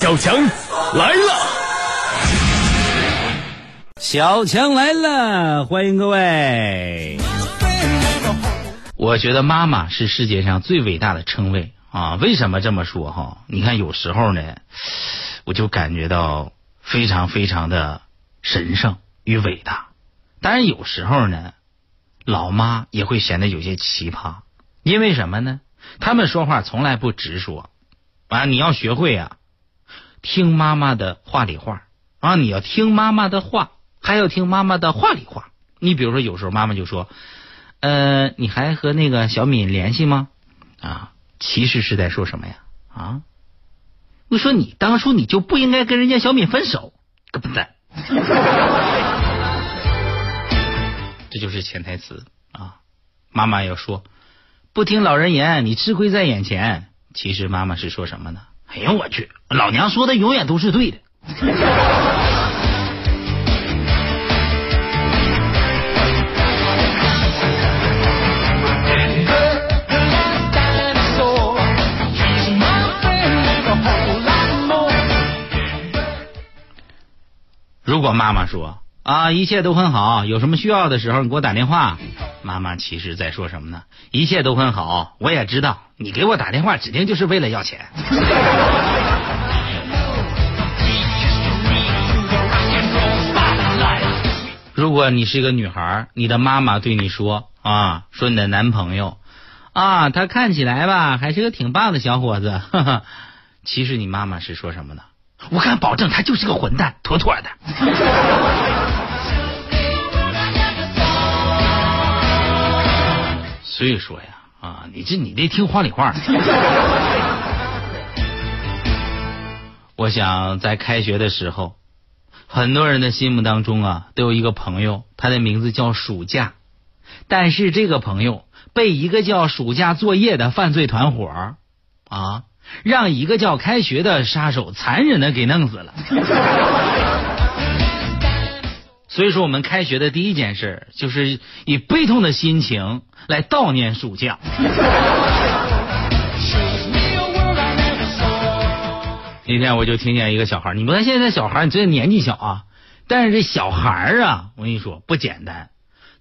小强来了，小强来了，欢迎各位。我觉得妈妈是世界上最伟大的称谓啊！为什么这么说哈？你看有时候呢，我就感觉到非常非常的神圣与伟大。当然有时候呢，老妈也会显得有些奇葩，因为什么呢？他们说话从来不直说啊！你要学会啊，听妈妈的话里话啊！你要听妈妈的话，还要听妈妈的话里话。你比如说，有时候妈妈就说：“呃，你还和那个小敏联系吗？”啊，其实是在说什么呀？啊，我说你当初你就不应该跟人家小敏分手，个笨蛋！这就是潜台词啊！妈妈要说。不听老人言，你吃亏在眼前。其实妈妈是说什么呢？哎呀，我去，老娘说的永远都是对的。如果妈妈说。啊，一切都很好。有什么需要的时候，你给我打电话。妈妈其实在说什么呢？一切都很好，我也知道，你给我打电话指定就是为了要钱。如果你是一个女孩，你的妈妈对你说啊，说你的男朋友啊，他看起来吧，还是个挺棒的小伙子。其实你妈妈是说什么呢？我敢保证，他就是个混蛋，妥妥的。所以说呀，啊，你这你得听话里话。我想在开学的时候，很多人的心目当中啊，都有一个朋友，他的名字叫暑假。但是这个朋友被一个叫暑假作业的犯罪团伙啊，让一个叫开学的杀手残忍的给弄死了。所以说，我们开学的第一件事就是以悲痛的心情来悼念暑假。那天我就听见一个小孩，你们看现在小孩，你这年纪小啊，但是这小孩啊，我跟你说不简单，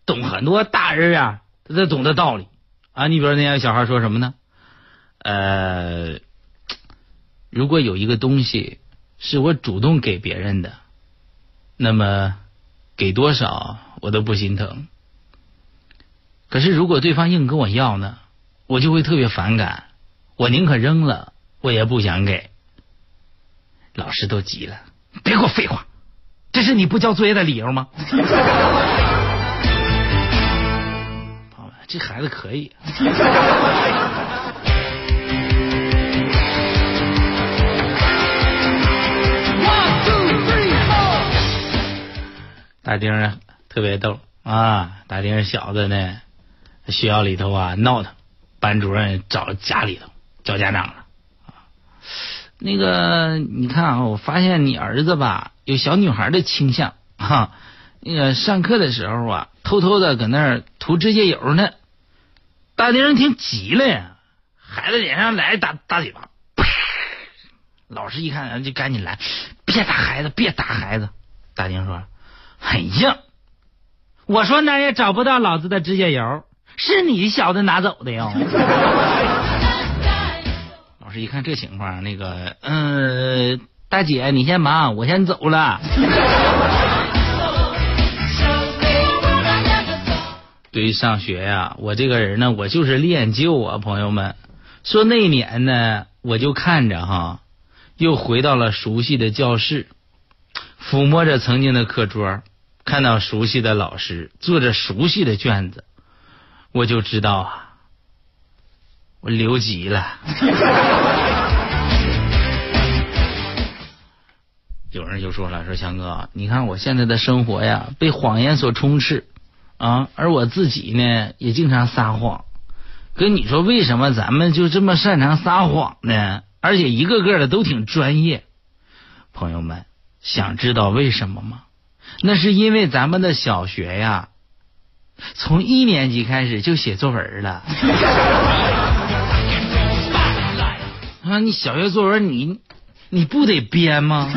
懂很多大人啊，他都懂得道理啊。你比如那些小孩说什么呢？呃，如果有一个东西是我主动给别人的，那么。给多少我都不心疼，可是如果对方硬跟我要呢，我就会特别反感，我宁可扔了，我也不想给。老师都急了，别给我废话，这是你不交作业的理由吗？这孩子可以。大丁儿特别逗啊！大丁小子呢，学校里头啊闹腾，班主任找家里头叫家长了。那个你看啊，我发现你儿子吧有小女孩的倾向哈。那个上课的时候啊，偷偷的搁那儿涂指甲油呢。大丁听急了呀，孩子脸上来大大嘴巴，啪！老师一看就赶紧来，别打孩子，别打孩子。大丁说。哎呀！我说那也找不到老子的指甲油，是你小子拿走的哟。老师一看这情况，那个，嗯，大姐你先忙，我先走了。对于上学呀，我这个人呢，我就是恋旧啊，朋友们。说那年呢，我就看着哈，又回到了熟悉的教室，抚摸着曾经的课桌。看到熟悉的老师做着熟悉的卷子，我就知道啊，我留级了。有人就说了：“说强哥，你看我现在的生活呀，被谎言所充斥啊，而我自己呢，也经常撒谎。跟你说，为什么咱们就这么擅长撒谎呢？而且一个个的都挺专业。朋友们，想知道为什么吗？”那是因为咱们的小学呀，从一年级开始就写作文了。啊，你小学作文，你你不得编吗？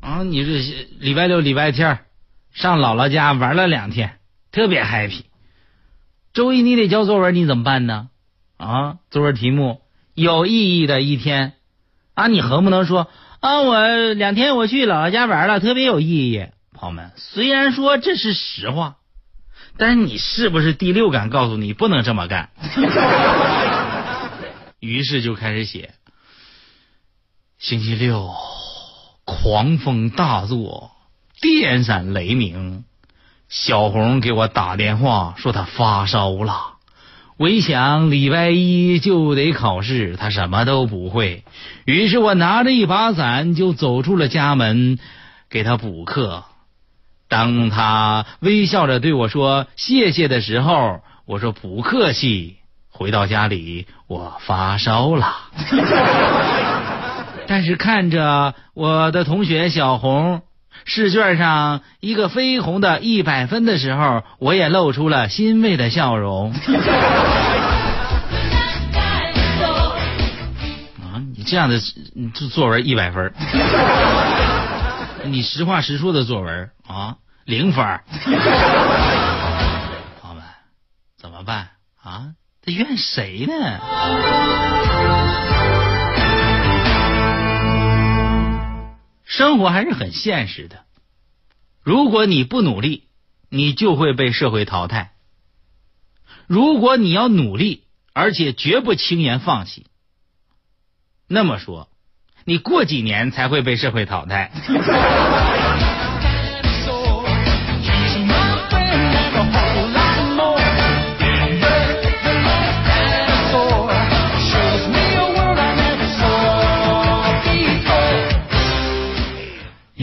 啊，你这礼拜六、礼拜天上姥姥家玩了两天，特别 happy。周一你得交作文，你怎么办呢？啊，作文题目有意义的一天啊，你横不能说啊，我两天我去姥姥家玩了，特别有意义。朋友们，虽然说这是实话，但是你是不是第六感告诉你不能这么干？于是就开始写。星期六，狂风大作，电闪雷鸣。小红给我打电话说她发烧了。我一想礼拜一就得考试，他什么都不会。于是我拿着一把伞就走出了家门，给他补课。当他微笑着对我说谢谢的时候，我说不客气。回到家里，我发烧了。但是看着我的同学小红试卷上一个绯红的一百分的时候，我也露出了欣慰的笑容。啊，你这样的作作文一百分，你实话实说的作文啊零分。朋友们，怎么办啊？这怨谁呢？生活还是很现实的，如果你不努力，你就会被社会淘汰；如果你要努力，而且绝不轻言放弃，那么说，你过几年才会被社会淘汰。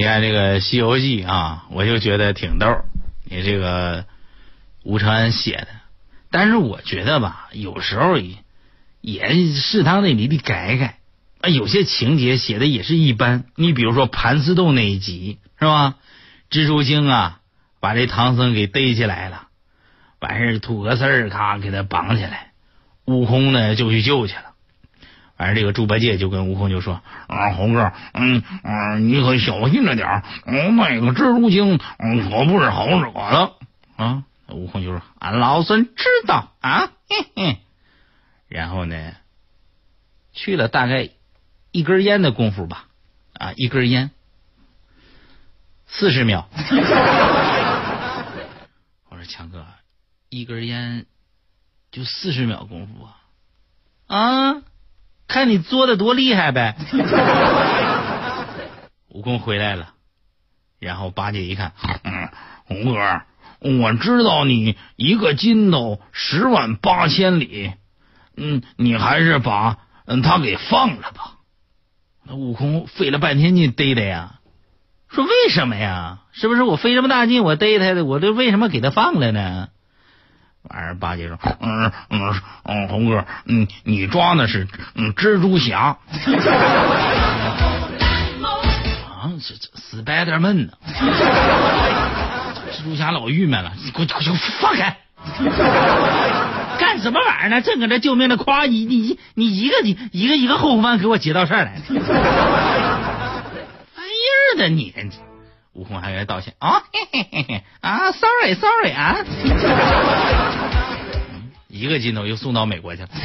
你看这个《西游记》啊，我就觉得挺逗。你这个吴承恩写的，但是我觉得吧，有时候也也适当的你得改改啊。有些情节写的也是一般。你比如说盘丝洞那一集是吧？蜘蛛精啊，把这唐僧给逮起来了，完事吐个丝儿，咔给他绑起来，悟空呢就去救去了。而这个猪八戒就跟悟空就说：“啊，猴哥，嗯嗯，你可小心着点儿，那个蜘蛛精，嗯，可不是好惹的啊。”悟空就说：“俺老孙知道啊。”嘿嘿。然后呢，去了大概一根烟的功夫吧，啊，一根烟，四十秒。我说强哥，一根烟就四十秒功夫啊？啊？看你作的多厉害呗！悟空回来了，然后八戒一看，嗯，红哥，我知道你一个筋斗十万八千里，嗯，你还是把他给放了吧。那悟空费了半天劲逮他呀，说为什么呀？是不是我费这么大劲我逮他的，我这为什么给他放了呢？完事八戒说：“嗯嗯嗯，红哥，嗯，你抓的是嗯蜘蛛侠啊，这这 Spiderman 呢？蜘蛛侠老郁闷了，你给我给我放开！干什么玩意儿呢？正搁这救命呢，夸你你你一个你一个一个后空翻给我接到这儿来了，玩意儿的你！悟空还该道歉啊，嘿嘿嘿嘿啊，sorry sorry 啊。”一个筋头又送到美国去了。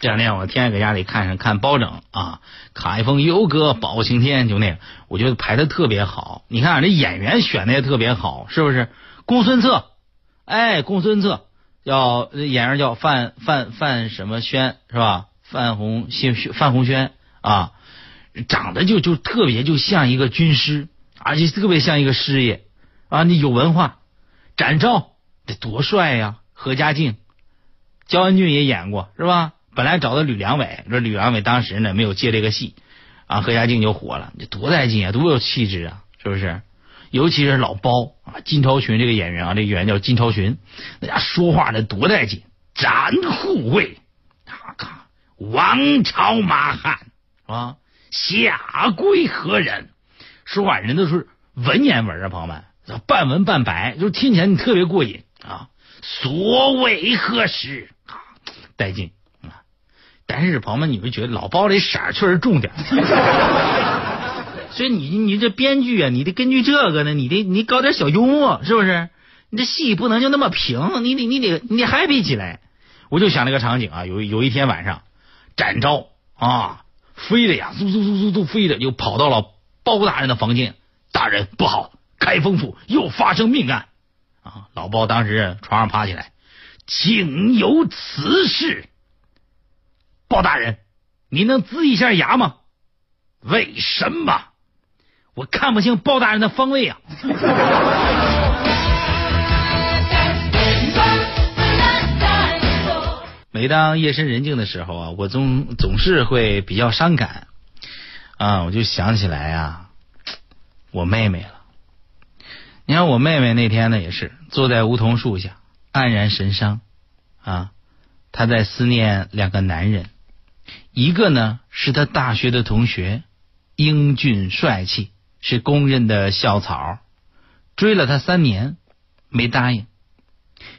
这两天我天天搁家里看上看包拯啊，卡一封游哥保青天就那个，我觉得排的特别好。你看这演员选的也特别好，是不是？公孙策，哎，公孙策叫演员叫范范范什么轩是吧？范红新范红轩啊，长得就就特别就像一个军师，而且特别像一个师爷啊，你有文化。展昭得多帅呀！何家劲，焦恩俊也演过是吧？本来找的吕良伟，这吕良伟当时呢没有接这个戏，啊，何家劲就火了，这多带劲啊，多有气质啊，是不是？尤其是老包啊，金超群这个演员啊，这演员叫金超群，那家说话那多带劲，展护卫，他看王朝马汉是吧？下归何人？说话人都是文言文啊，朋友们。半文半白，就是听起来你特别过瘾啊！所谓何事啊？带劲啊但是朋友们，你们觉得老包这色儿确实重点，所以你你这编剧啊，你得根据这个呢，你得你搞点小幽默，是不是？你这戏不能就那么平，你得你得你得 happy 起来。我就想那个场景啊，有有一天晚上，展昭啊飞的呀，嗖嗖嗖嗖嗖飞的，就跑到了包大人的房间。大人不好，开封府又发生命案啊！老包当时床上爬起来，竟有此事。包大人，你能呲一下牙吗？为什么？我看不清包大人的方位啊！每当夜深人静的时候啊，我总总是会比较伤感啊，我就想起来啊，我妹妹了。你看我妹妹那天呢，也是坐在梧桐树下黯然神伤啊，她在思念两个男人。一个呢是他大学的同学，英俊帅气，是公认的校草，追了他三年没答应。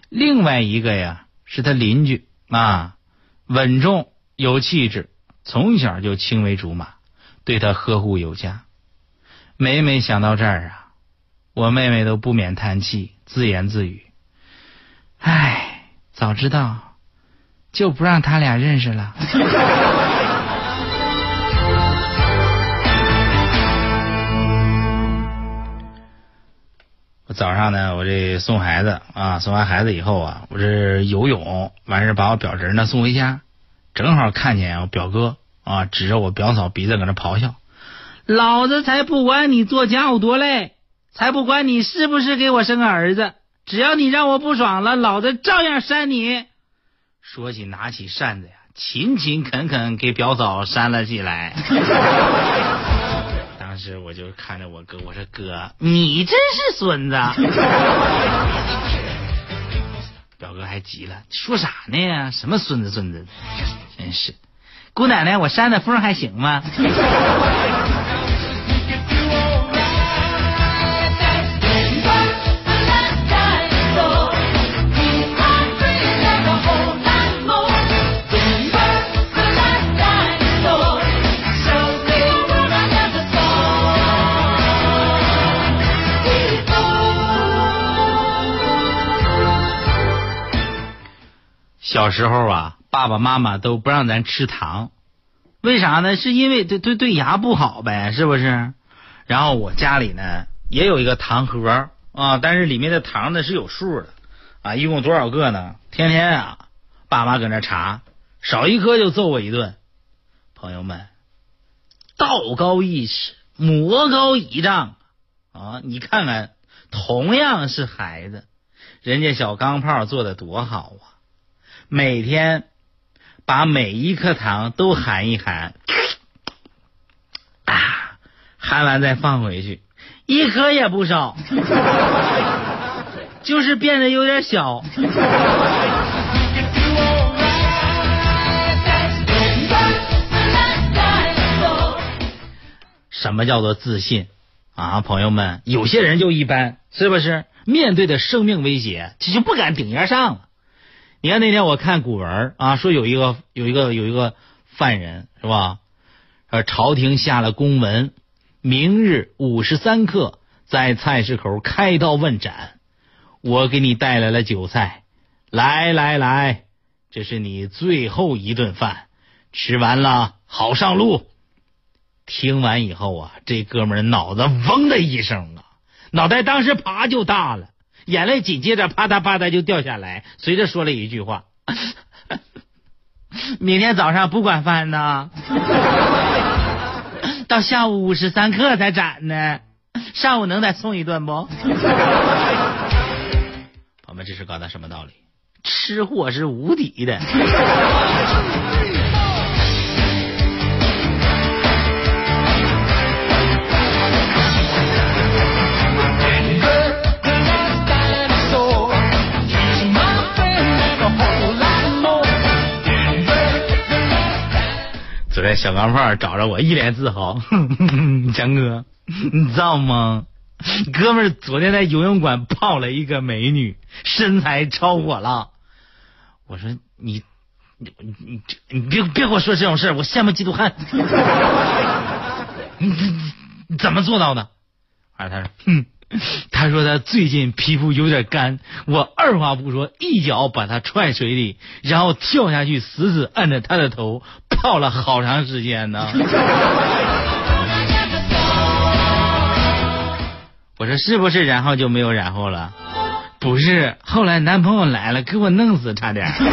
另外一个呀是他邻居啊，稳重有气质，从小就青梅竹马，对他呵护有加。每每想到这儿啊，我妹妹都不免叹气，自言自语：“唉，早知道就不让他俩认识了。” 早上呢，我这送孩子啊，送完孩子以后啊，我这游泳完事把我表侄呢送回家，正好看见我表哥啊，指着我表嫂鼻子搁那咆哮：“老子才不管你做家务多累，才不管你是不是给我生个儿子，只要你让我不爽了，老子照样扇你。”说起拿起扇子呀，勤勤恳恳给表嫂扇了起来。当时我就看着我哥，我说哥，你真是孙子！表哥还急了，说啥呢？什么孙子孙子？真是，姑奶奶，我扇的风还行吗？小时候啊，爸爸妈妈都不让咱吃糖，为啥呢？是因为对对对牙不好呗，是不是？然后我家里呢也有一个糖盒啊，但是里面的糖呢是有数的啊，一共多少个呢？天天啊，爸妈搁那查，少一颗就揍我一顿。朋友们，道高一尺，魔高一丈啊！你看看，同样是孩子，人家小钢炮做的多好啊！每天把每一颗糖都含一含，啊，含完再放回去，一颗也不少，就是变得有点小。什么叫做自信啊，朋友们？有些人就一般，是不是？面对的生命威胁，他就不敢顶烟上了。你看那天我看古文啊，说有一个有一个有一个犯人是吧？呃，朝廷下了公文，明日午时三刻在菜市口开刀问斩。我给你带来了酒菜，来来来，这是你最后一顿饭，吃完了好上路。听完以后啊，这哥们脑子嗡的一声啊，脑袋当时啪就大了。眼泪紧接着啪嗒啪嗒就掉下来，随着说了一句话：“ 明天早上不管饭呢，到下午五时三刻才斩呢，上午能再送一顿不？” 我们这是搞的什么道理？吃货是无敌的。小钢炮找着我，一脸自豪。强哥，你知道吗？哥们昨天在游泳馆泡了一个美女，身材超火了。我说你，你你你别别给我说这种事，我羡慕嫉妒恨。你你你怎么做到的？完啊，他说，哼，他说他最近皮肤有点干，我二话不说，一脚把他踹水里，然后跳下去，死死按着他的头，泡了好长时间呢。我说是不是，然后就没有然后了？不是，后来男朋友来了，给我弄死，差点。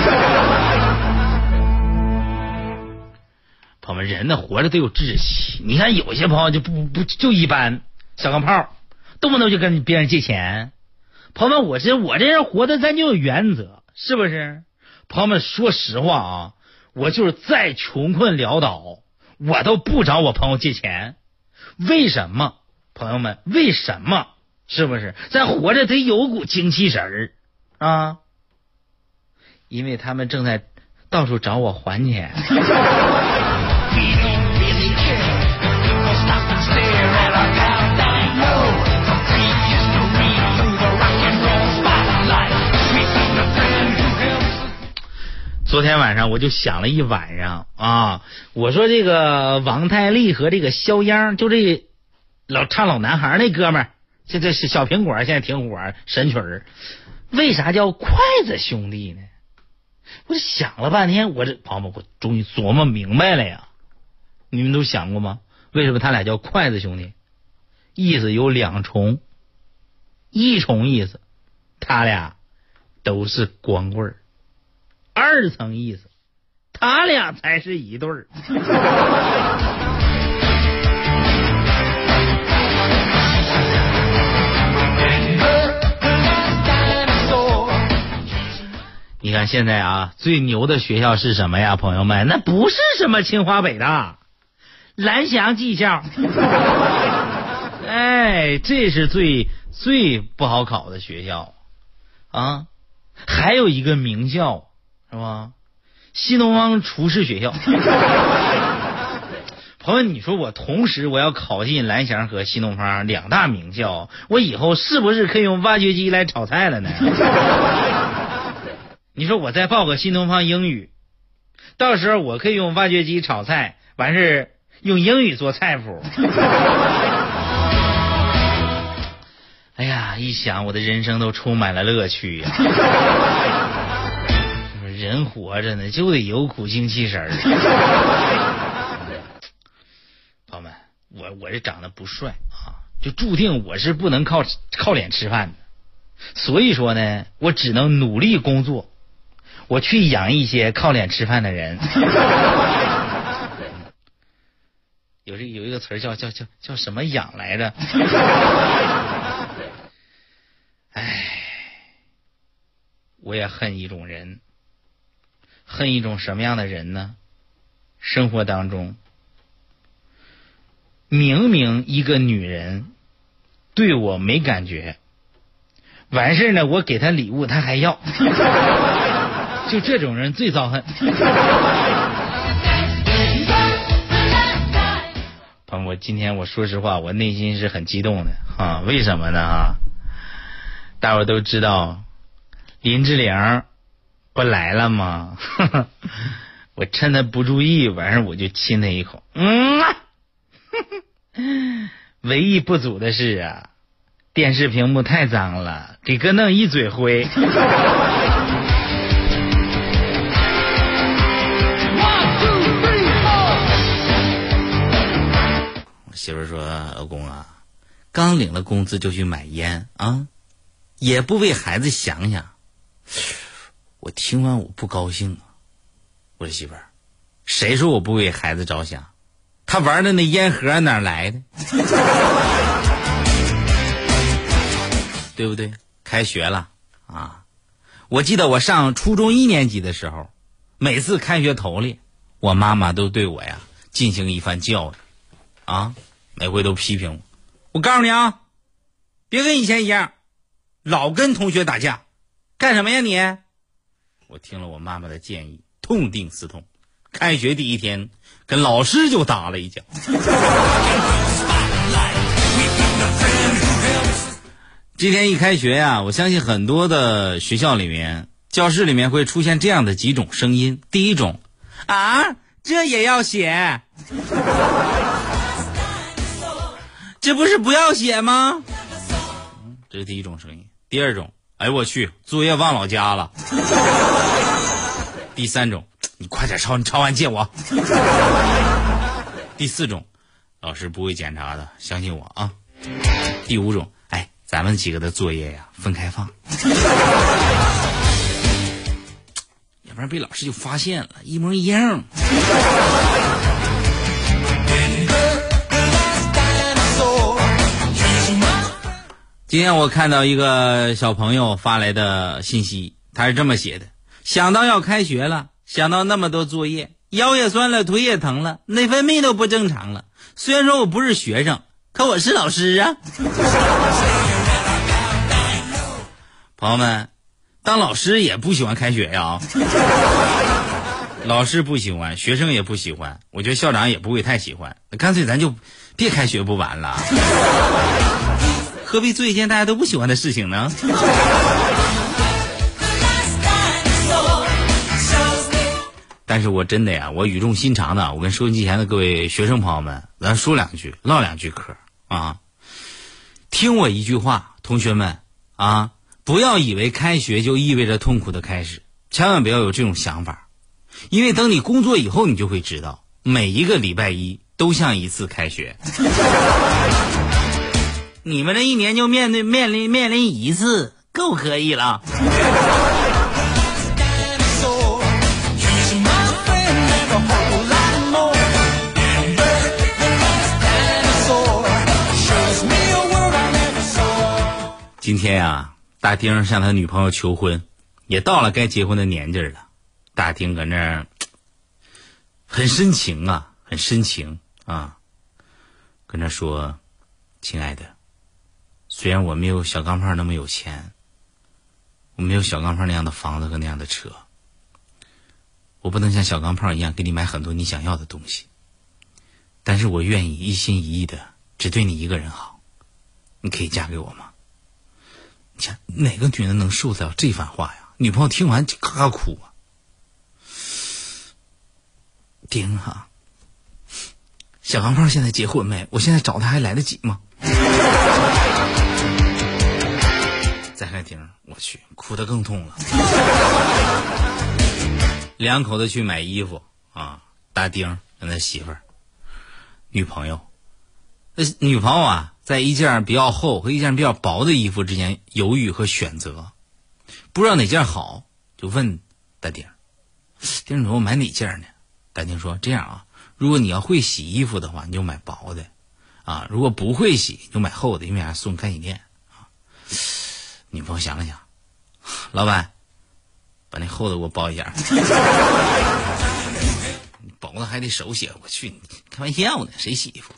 朋友们，人呢活着得有志气。你看有些朋友就不不就一般，小钢炮，动不动就跟别人借钱。朋友们，我这我这人活的咱就有原则，是不是？朋友们，说实话啊，我就是再穷困潦倒，我都不找我朋友借钱。为什么？朋友们，为什么？是不是？咱活着得有股精气神儿啊！因为他们正在到处找我还钱。昨天晚上我就想了一晚上啊，我说这个王太利和这个肖央，就这老唱老男孩那哥们儿，现在是小苹果，现在挺火，神曲儿。为啥叫筷子兄弟呢？我想了半天，我这朋友们，我终于琢磨明白了呀。你们都想过吗？为什么他俩叫筷子兄弟？意思有两重，一重意思，他俩都是光棍儿。二层意思，他俩才是一对儿。你看现在啊，最牛的学校是什么呀，朋友们？那不是什么清华北大，蓝翔技校。哎，这是最最不好考的学校啊！还有一个名校。是吧？新东方厨师学校，朋友，你说我同时我要考进蓝翔和新东方两大名校，我以后是不是可以用挖掘机来炒菜了呢？你说我再报个新东方英语，到时候我可以用挖掘机炒菜，完事用英语做菜谱。哎呀，一想我的人生都充满了乐趣呀。人活着呢，就得有苦精气神儿。朋友们，我我这长得不帅啊，就注定我是不能靠靠脸吃饭的。所以说呢，我只能努力工作，我去养一些靠脸吃饭的人。有这有一个词儿叫叫叫叫什么养来着？哎，我也恨一种人。恨一种什么样的人呢？生活当中，明明一个女人对我没感觉，完事呢，我给她礼物，她还要，就这种人最遭恨。朋友，我今天我说实话，我内心是很激动的啊！为什么呢？啊，大伙都知道林志玲。不来了吗？我趁他不注意，完事我就亲他一口。嗯啊，唯一不足的是啊，电视屏幕太脏了，给哥弄一嘴灰。媳妇说：“老公啊，刚领了工资就去买烟啊，也不为孩子想想。”我听完我不高兴啊！我说媳妇儿，谁说我不为孩子着想？他玩的那烟盒哪来的？对不对？开学了啊！我记得我上初中一年级的时候，每次开学头里，我妈妈都对我呀进行一番教育啊，每回都批评我。我告诉你啊，别跟以前一样，老跟同学打架，干什么呀你？我听了我妈妈的建议，痛定思痛，开学第一天跟老师就打了一架。今天一开学呀，我相信很多的学校里面，教室里面会出现这样的几种声音：第一种，啊，这也要写？这不是不要写吗？这是第一种声音。第二种，哎我去，作业忘老家了。第三种，你快点抄，你抄完借我。第四种，老师不会检查的，相信我啊。第五种，哎，咱们几个的作业呀，分开放，要不然被老师就发现了，一模一样。今天我看到一个小朋友发来的信息，他是这么写的：想到要开学了，想到那么多作业，腰也酸了，腿也疼了，内分泌都不正常了。虽然说我不是学生，可我是老师啊。朋友们，当老师也不喜欢开学呀。老师不喜欢，学生也不喜欢，我觉得校长也不会太喜欢。干脆咱就别开学不完了。何必做一件大家都不喜欢的事情呢？但是我真的呀，我语重心长的，我跟收音机前的各位学生朋友们，咱说两句，唠两句嗑啊。听我一句话，同学们啊，不要以为开学就意味着痛苦的开始，千万不要有这种想法，因为等你工作以后，你就会知道，每一个礼拜一都像一次开学。你们这一年就面对面临面临一次，够可以了。今天呀，大丁向他女朋友求婚，也到了该结婚的年纪了。大丁搁那 很深情啊，很深情啊，跟他说：“亲爱的。”虽然我没有小钢炮那么有钱，我没有小钢炮那样的房子和那样的车，我不能像小钢炮一样给你买很多你想要的东西，但是我愿意一心一意的只对你一个人好，你可以嫁给我吗？你想哪个女人能受得了这番话呀？女朋友听完就嘎嘎哭啊！丁哈，小钢炮现在结婚没？我现在找他还来得及吗？再看丁，我去，哭得更痛了。两口子去买衣服啊，大丁跟他媳妇儿、女朋友，那女朋友啊，在一件比较厚和一件比较薄的衣服之间犹豫和选择，不知道哪件好，就问大丁。丁说：“买哪件呢？”大丁说：“这样啊，如果你要会洗衣服的话，你就买薄的；啊，如果不会洗，就买厚的，因为还送干洗店啊。”女朋友想了想，老板，把那厚的给我包一下。包的还得手写，我去，开玩笑呢，谁洗衣服？